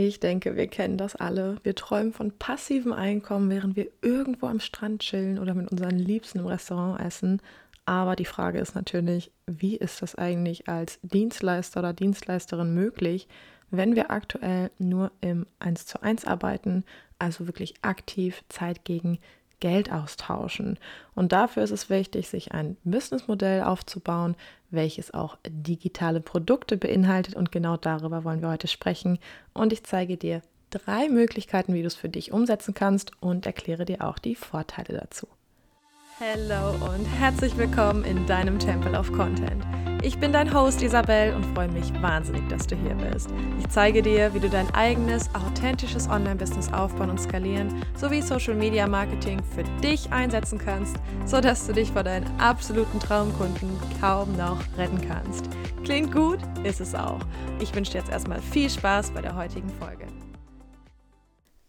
Ich denke, wir kennen das alle. Wir träumen von passivem Einkommen, während wir irgendwo am Strand chillen oder mit unseren Liebsten im Restaurant essen. Aber die Frage ist natürlich, wie ist das eigentlich als Dienstleister oder Dienstleisterin möglich, wenn wir aktuell nur im 1 zu 1 arbeiten, also wirklich aktiv Zeit gegen Geld austauschen. Und dafür ist es wichtig, sich ein Businessmodell aufzubauen, welches auch digitale Produkte beinhaltet. Und genau darüber wollen wir heute sprechen. Und ich zeige dir drei Möglichkeiten, wie du es für dich umsetzen kannst und erkläre dir auch die Vorteile dazu. Hallo und herzlich willkommen in deinem Temple of Content. Ich bin dein Host Isabel und freue mich wahnsinnig, dass du hier bist. Ich zeige dir, wie du dein eigenes, authentisches Online-Business aufbauen und skalieren sowie Social Media Marketing für dich einsetzen kannst, sodass du dich vor deinen absoluten Traumkunden kaum noch retten kannst. Klingt gut? Ist es auch. Ich wünsche dir jetzt erstmal viel Spaß bei der heutigen Folge.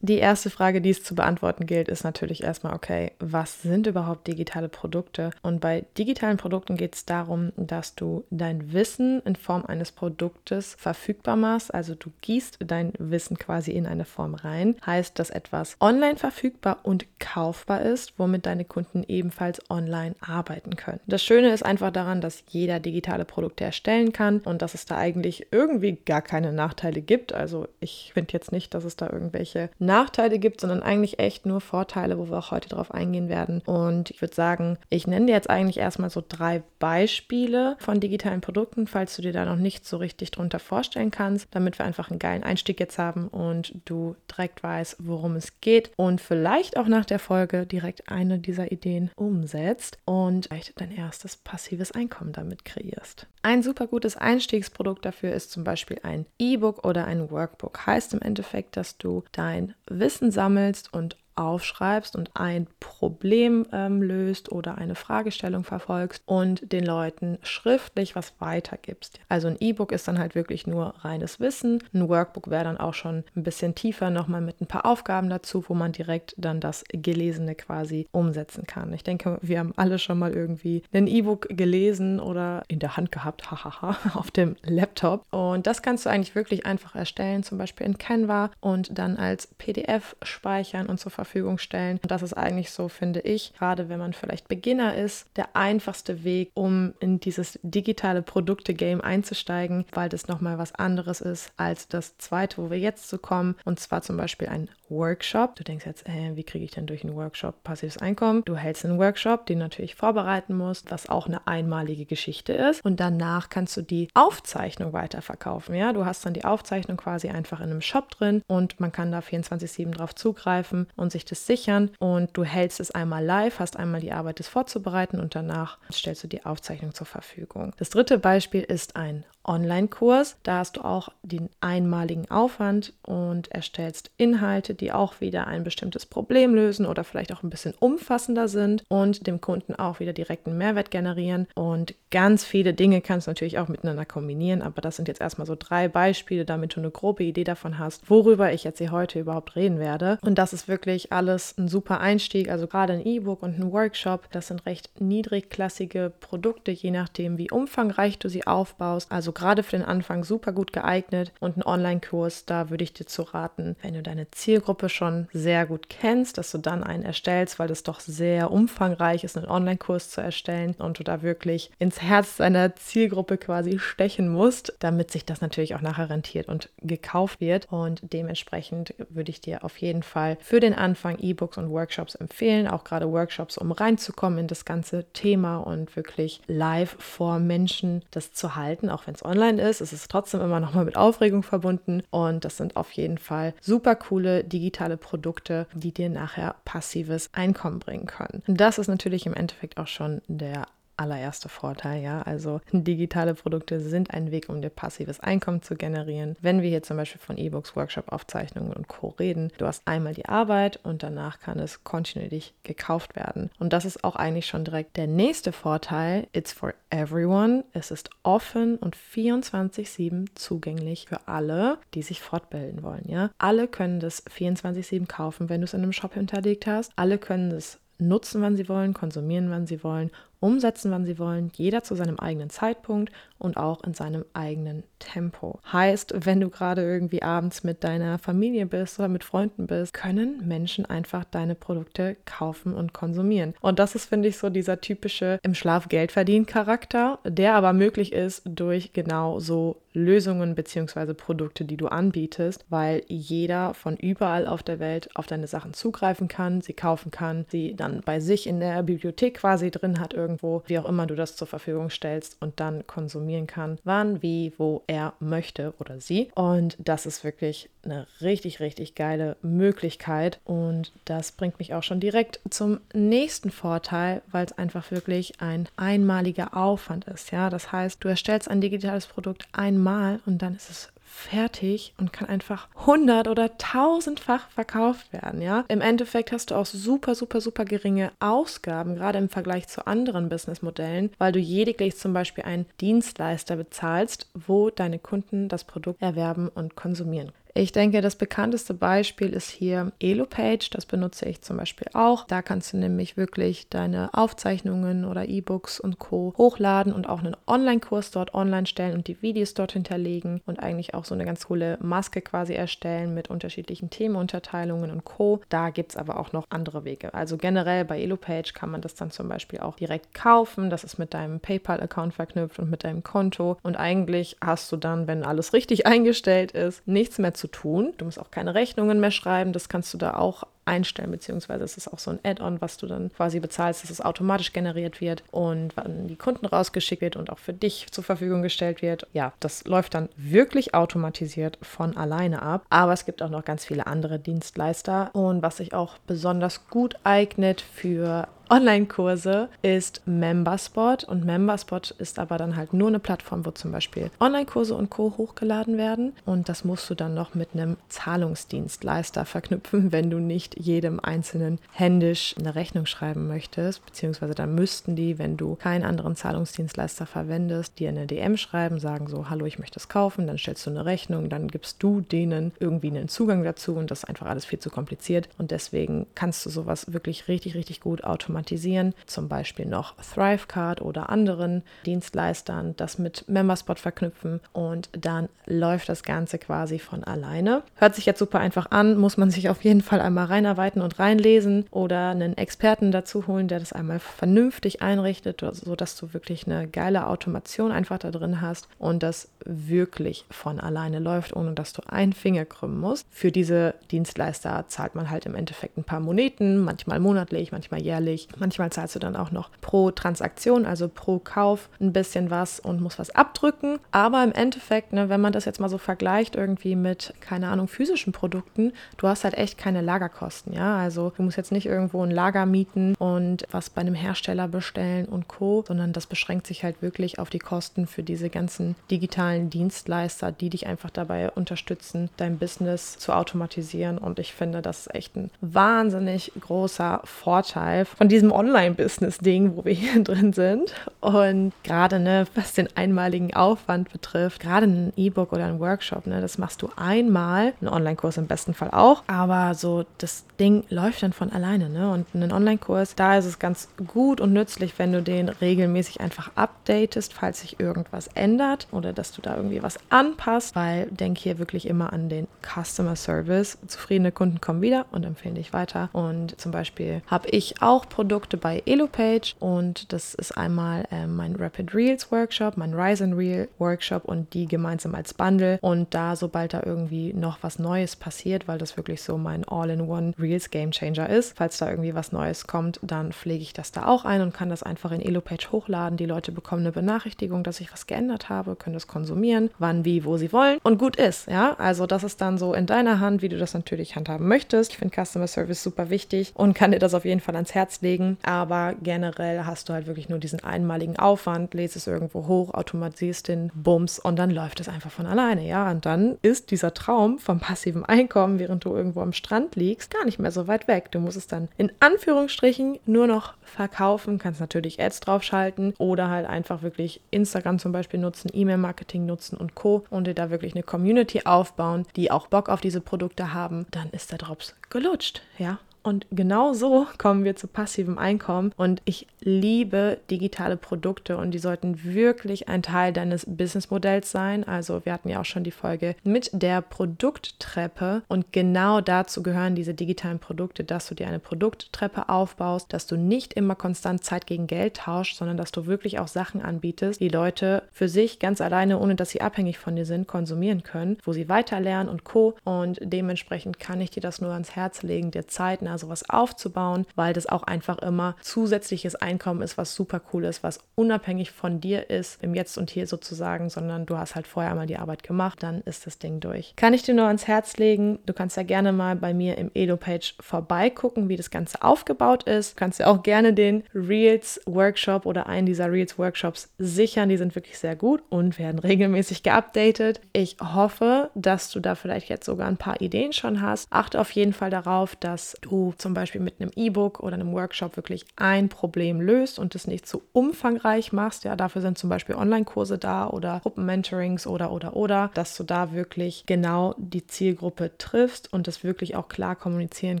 Die erste Frage, die es zu beantworten gilt, ist natürlich erstmal, okay, was sind überhaupt digitale Produkte? Und bei digitalen Produkten geht es darum, dass du dein Wissen in Form eines Produktes verfügbar machst. Also du gießt dein Wissen quasi in eine Form rein. Heißt, dass etwas online verfügbar und kaufbar ist, womit deine Kunden ebenfalls online arbeiten können. Das Schöne ist einfach daran, dass jeder digitale Produkte erstellen kann und dass es da eigentlich irgendwie gar keine Nachteile gibt. Also ich finde jetzt nicht, dass es da irgendwelche Nachteile gibt, sondern eigentlich echt nur Vorteile, wo wir auch heute drauf eingehen werden. Und ich würde sagen, ich nenne dir jetzt eigentlich erstmal so drei Beispiele von digitalen Produkten, falls du dir da noch nicht so richtig drunter vorstellen kannst, damit wir einfach einen geilen Einstieg jetzt haben und du direkt weißt, worum es geht und vielleicht auch nach der Folge direkt eine dieser Ideen umsetzt und vielleicht dein erstes passives Einkommen damit kreierst. Ein super gutes Einstiegsprodukt dafür ist zum Beispiel ein E-Book oder ein Workbook. Heißt im Endeffekt, dass du dein Wissen sammelst und aufschreibst und ein Problem ähm, löst oder eine Fragestellung verfolgst und den Leuten schriftlich was weitergibst. Also ein E-Book ist dann halt wirklich nur reines Wissen. Ein Workbook wäre dann auch schon ein bisschen tiefer nochmal mit ein paar Aufgaben dazu, wo man direkt dann das Gelesene quasi umsetzen kann. Ich denke, wir haben alle schon mal irgendwie ein E-Book gelesen oder in der Hand gehabt, hahaha, auf dem Laptop. Und das kannst du eigentlich wirklich einfach erstellen, zum Beispiel in Canva und dann als PDF speichern und zur Verfügung Verfügung stellen. Und das ist eigentlich so, finde ich, gerade wenn man vielleicht Beginner ist, der einfachste Weg, um in dieses digitale Produkte-Game einzusteigen, weil das nochmal was anderes ist als das zweite, wo wir jetzt zu kommen. Und zwar zum Beispiel ein Workshop. Du denkst jetzt, äh, wie kriege ich denn durch einen Workshop passives Einkommen? Du hältst einen Workshop, den natürlich vorbereiten musst, was auch eine einmalige Geschichte ist. Und danach kannst du die Aufzeichnung weiterverkaufen. Ja, du hast dann die Aufzeichnung quasi einfach in einem Shop drin und man kann da 24/7 drauf zugreifen und sich das sichern. Und du hältst es einmal live, hast einmal die Arbeit, es vorzubereiten und danach stellst du die Aufzeichnung zur Verfügung. Das dritte Beispiel ist ein Online-Kurs. Da hast du auch den einmaligen Aufwand und erstellst Inhalte, die auch wieder ein bestimmtes Problem lösen oder vielleicht auch ein bisschen umfassender sind und dem Kunden auch wieder direkten Mehrwert generieren. Und ganz viele Dinge kannst du natürlich auch miteinander kombinieren, aber das sind jetzt erstmal so drei Beispiele, damit du eine grobe Idee davon hast, worüber ich jetzt hier heute überhaupt reden werde. Und das ist wirklich alles ein super Einstieg. Also gerade ein E-Book und ein Workshop, das sind recht niedrigklassige Produkte, je nachdem, wie umfangreich du sie aufbaust. Also gerade für den Anfang super gut geeignet und ein Online-Kurs, da würde ich dir zu raten, wenn du deine Zielgruppe schon sehr gut kennst, dass du dann einen erstellst, weil das doch sehr umfangreich ist, einen Online-Kurs zu erstellen und du da wirklich ins Herz deiner Zielgruppe quasi stechen musst, damit sich das natürlich auch nachher rentiert und gekauft wird. Und dementsprechend würde ich dir auf jeden Fall für den Anfang E-Books und Workshops empfehlen, auch gerade Workshops, um reinzukommen in das ganze Thema und wirklich live vor Menschen das zu halten, auch wenn es online ist, ist es trotzdem immer noch mal mit Aufregung verbunden. Und das sind auf jeden Fall super coole digitale Produkte, die dir nachher passives Einkommen bringen können. Das ist natürlich im Endeffekt auch schon der allererster Vorteil, ja. Also digitale Produkte sind ein Weg, um dir passives Einkommen zu generieren. Wenn wir hier zum Beispiel von E-Books, Workshop-Aufzeichnungen und Co. reden, du hast einmal die Arbeit und danach kann es kontinuierlich gekauft werden. Und das ist auch eigentlich schon direkt der nächste Vorteil. It's for everyone. Es ist offen und 24-7 zugänglich für alle, die sich fortbilden wollen, ja. Alle können das 24-7 kaufen, wenn du es in einem Shop hinterlegt hast. Alle können es nutzen, wann sie wollen, konsumieren, wann sie wollen umsetzen, wann sie wollen, jeder zu seinem eigenen Zeitpunkt und auch in seinem eigenen Tempo. Heißt, wenn du gerade irgendwie abends mit deiner Familie bist oder mit Freunden bist, können Menschen einfach deine Produkte kaufen und konsumieren. Und das ist, finde ich, so dieser typische im Schlaf Geld verdienen Charakter, der aber möglich ist durch genau so Lösungen bzw. Produkte, die du anbietest, weil jeder von überall auf der Welt auf deine Sachen zugreifen kann, sie kaufen kann, sie dann bei sich in der Bibliothek quasi drin hat irgendwo, wie auch immer du das zur Verfügung stellst und dann konsumieren kann, wann, wie, wo er möchte oder sie. Und das ist wirklich eine richtig, richtig geile Möglichkeit und das bringt mich auch schon direkt zum nächsten Vorteil, weil es einfach wirklich ein einmaliger Aufwand ist. Ja, das heißt, du erstellst ein digitales Produkt einmal einmal und dann ist es fertig und kann einfach hundert oder tausendfach verkauft werden, ja. Im Endeffekt hast du auch super, super, super geringe Ausgaben, gerade im Vergleich zu anderen Businessmodellen, weil du lediglich zum Beispiel einen Dienstleister bezahlst, wo deine Kunden das Produkt erwerben und konsumieren. Ich denke, das bekannteste Beispiel ist hier EloPage. Das benutze ich zum Beispiel auch. Da kannst du nämlich wirklich deine Aufzeichnungen oder E-Books und Co. hochladen und auch einen Online-Kurs dort online stellen und die Videos dort hinterlegen und eigentlich auch so eine ganz coole Maske quasi erstellen mit unterschiedlichen Themenunterteilungen und Co. Da gibt es aber auch noch andere Wege. Also generell bei EloPage kann man das dann zum Beispiel auch direkt kaufen. Das ist mit deinem PayPal-Account verknüpft und mit deinem Konto. Und eigentlich hast du dann, wenn alles richtig eingestellt ist, nichts mehr zu tun. Du musst auch keine Rechnungen mehr schreiben. Das kannst du da auch einstellen, beziehungsweise es ist auch so ein Add-on, was du dann quasi bezahlst, dass es automatisch generiert wird und wann die Kunden rausgeschickt wird und auch für dich zur Verfügung gestellt wird. Ja, das läuft dann wirklich automatisiert von alleine ab. Aber es gibt auch noch ganz viele andere Dienstleister und was sich auch besonders gut eignet für Online-Kurse ist Memberspot und Memberspot ist aber dann halt nur eine Plattform, wo zum Beispiel Online-Kurse und Co. hochgeladen werden. Und das musst du dann noch mit einem Zahlungsdienstleister verknüpfen, wenn du nicht jedem Einzelnen händisch eine Rechnung schreiben möchtest, beziehungsweise dann müssten die, wenn du keinen anderen Zahlungsdienstleister verwendest, dir eine DM schreiben, sagen so, hallo, ich möchte es kaufen, dann stellst du eine Rechnung, dann gibst du denen irgendwie einen Zugang dazu und das ist einfach alles viel zu kompliziert. Und deswegen kannst du sowas wirklich richtig, richtig gut automatisieren automatisieren, zum Beispiel noch Thrivecard oder anderen Dienstleistern, das mit Memberspot verknüpfen und dann läuft das Ganze quasi von alleine. Hört sich jetzt super einfach an, muss man sich auf jeden Fall einmal reinarbeiten und reinlesen oder einen Experten dazu holen, der das einmal vernünftig einrichtet, sodass du wirklich eine geile Automation einfach da drin hast und das wirklich von alleine läuft, ohne dass du einen Finger krümmen musst. Für diese Dienstleister zahlt man halt im Endeffekt ein paar Moneten, manchmal monatlich, manchmal jährlich Manchmal zahlst du dann auch noch pro Transaktion, also pro Kauf ein bisschen was und musst was abdrücken. Aber im Endeffekt, ne, wenn man das jetzt mal so vergleicht irgendwie mit, keine Ahnung, physischen Produkten, du hast halt echt keine Lagerkosten, ja. Also du musst jetzt nicht irgendwo ein Lager mieten und was bei einem Hersteller bestellen und Co., sondern das beschränkt sich halt wirklich auf die Kosten für diese ganzen digitalen Dienstleister, die dich einfach dabei unterstützen, dein Business zu automatisieren. Und ich finde, das ist echt ein wahnsinnig großer Vorteil von diesem diesem Online-Business-Ding, wo wir hier drin sind. Und gerade, ne, was den einmaligen Aufwand betrifft, gerade ein E-Book oder ein Workshop, ne, das machst du einmal, ein Online-Kurs im besten Fall auch, aber so das Ding läuft dann von alleine, ne? Und einen Online-Kurs, da ist es ganz gut und nützlich, wenn du den regelmäßig einfach updatest, falls sich irgendwas ändert oder dass du da irgendwie was anpasst, weil denk hier wirklich immer an den Customer Service. Zufriedene Kunden kommen wieder und empfehlen dich weiter. Und zum Beispiel habe ich auch Produkte Produkte bei EloPage und das ist einmal äh, mein Rapid Reels Workshop, mein and Reel Workshop und die gemeinsam als Bundle und da, sobald da irgendwie noch was Neues passiert, weil das wirklich so mein All-in-One Reels Game Changer ist, falls da irgendwie was Neues kommt, dann pflege ich das da auch ein und kann das einfach in EloPage hochladen. Die Leute bekommen eine Benachrichtigung, dass ich was geändert habe, können das konsumieren, wann, wie, wo sie wollen und gut ist, ja. Also das ist dann so in deiner Hand, wie du das natürlich handhaben möchtest. Ich finde Customer Service super wichtig und kann dir das auf jeden Fall ans Herz legen legen. Aber generell hast du halt wirklich nur diesen einmaligen Aufwand, lädst es irgendwo hoch, automatisierst den Bums und dann läuft es einfach von alleine. Ja, und dann ist dieser Traum vom passiven Einkommen, während du irgendwo am Strand liegst, gar nicht mehr so weit weg. Du musst es dann in Anführungsstrichen nur noch verkaufen, kannst natürlich Ads draufschalten oder halt einfach wirklich Instagram zum Beispiel nutzen, E-Mail-Marketing nutzen und Co. und dir da wirklich eine Community aufbauen, die auch Bock auf diese Produkte haben. Dann ist der Drops gelutscht, ja. Und genau so kommen wir zu passivem Einkommen. Und ich liebe digitale Produkte und die sollten wirklich ein Teil deines Businessmodells sein. Also wir hatten ja auch schon die Folge mit der Produkttreppe und genau dazu gehören diese digitalen Produkte, dass du dir eine Produkttreppe aufbaust, dass du nicht immer konstant Zeit gegen Geld tauschst, sondern dass du wirklich auch Sachen anbietest, die Leute für sich ganz alleine, ohne dass sie abhängig von dir sind, konsumieren können, wo sie weiterlernen und co. Und dementsprechend kann ich dir das nur ans Herz legen, dir zeitnah sowas aufzubauen, weil das auch einfach immer zusätzliches Einkommen ist, was super cool ist, was unabhängig von dir ist, im Jetzt und Hier sozusagen, sondern du hast halt vorher mal die Arbeit gemacht, dann ist das Ding durch. Kann ich dir nur ans Herz legen, du kannst ja gerne mal bei mir im Edo-Page vorbeigucken, wie das Ganze aufgebaut ist. Du kannst ja auch gerne den Reels Workshop oder einen dieser Reels Workshops sichern, die sind wirklich sehr gut und werden regelmäßig geupdatet. Ich hoffe, dass du da vielleicht jetzt sogar ein paar Ideen schon hast. Achte auf jeden Fall darauf, dass du zum Beispiel mit einem E-Book oder einem Workshop wirklich ein Problem löst und es nicht zu umfangreich machst. Ja, dafür sind zum Beispiel Online-Kurse da oder Gruppenmentorings oder oder oder, dass du da wirklich genau die Zielgruppe triffst und das wirklich auch klar kommunizieren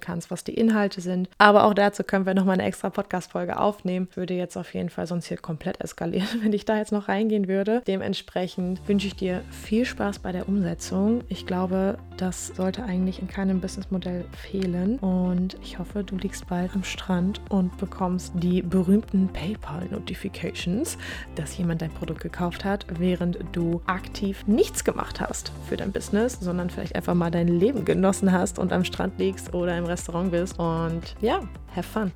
kannst, was die Inhalte sind. Aber auch dazu können wir nochmal eine extra Podcast-Folge aufnehmen. Würde jetzt auf jeden Fall sonst hier komplett eskalieren, wenn ich da jetzt noch reingehen würde. Dementsprechend wünsche ich dir viel Spaß bei der Umsetzung. Ich glaube, das sollte eigentlich in keinem Businessmodell fehlen und ich hoffe, du liegst bald am Strand und bekommst die berühmten PayPal-Notifications, dass jemand dein Produkt gekauft hat, während du aktiv nichts gemacht hast für dein Business, sondern vielleicht einfach mal dein Leben genossen hast und am Strand liegst oder im Restaurant bist. Und ja, have fun.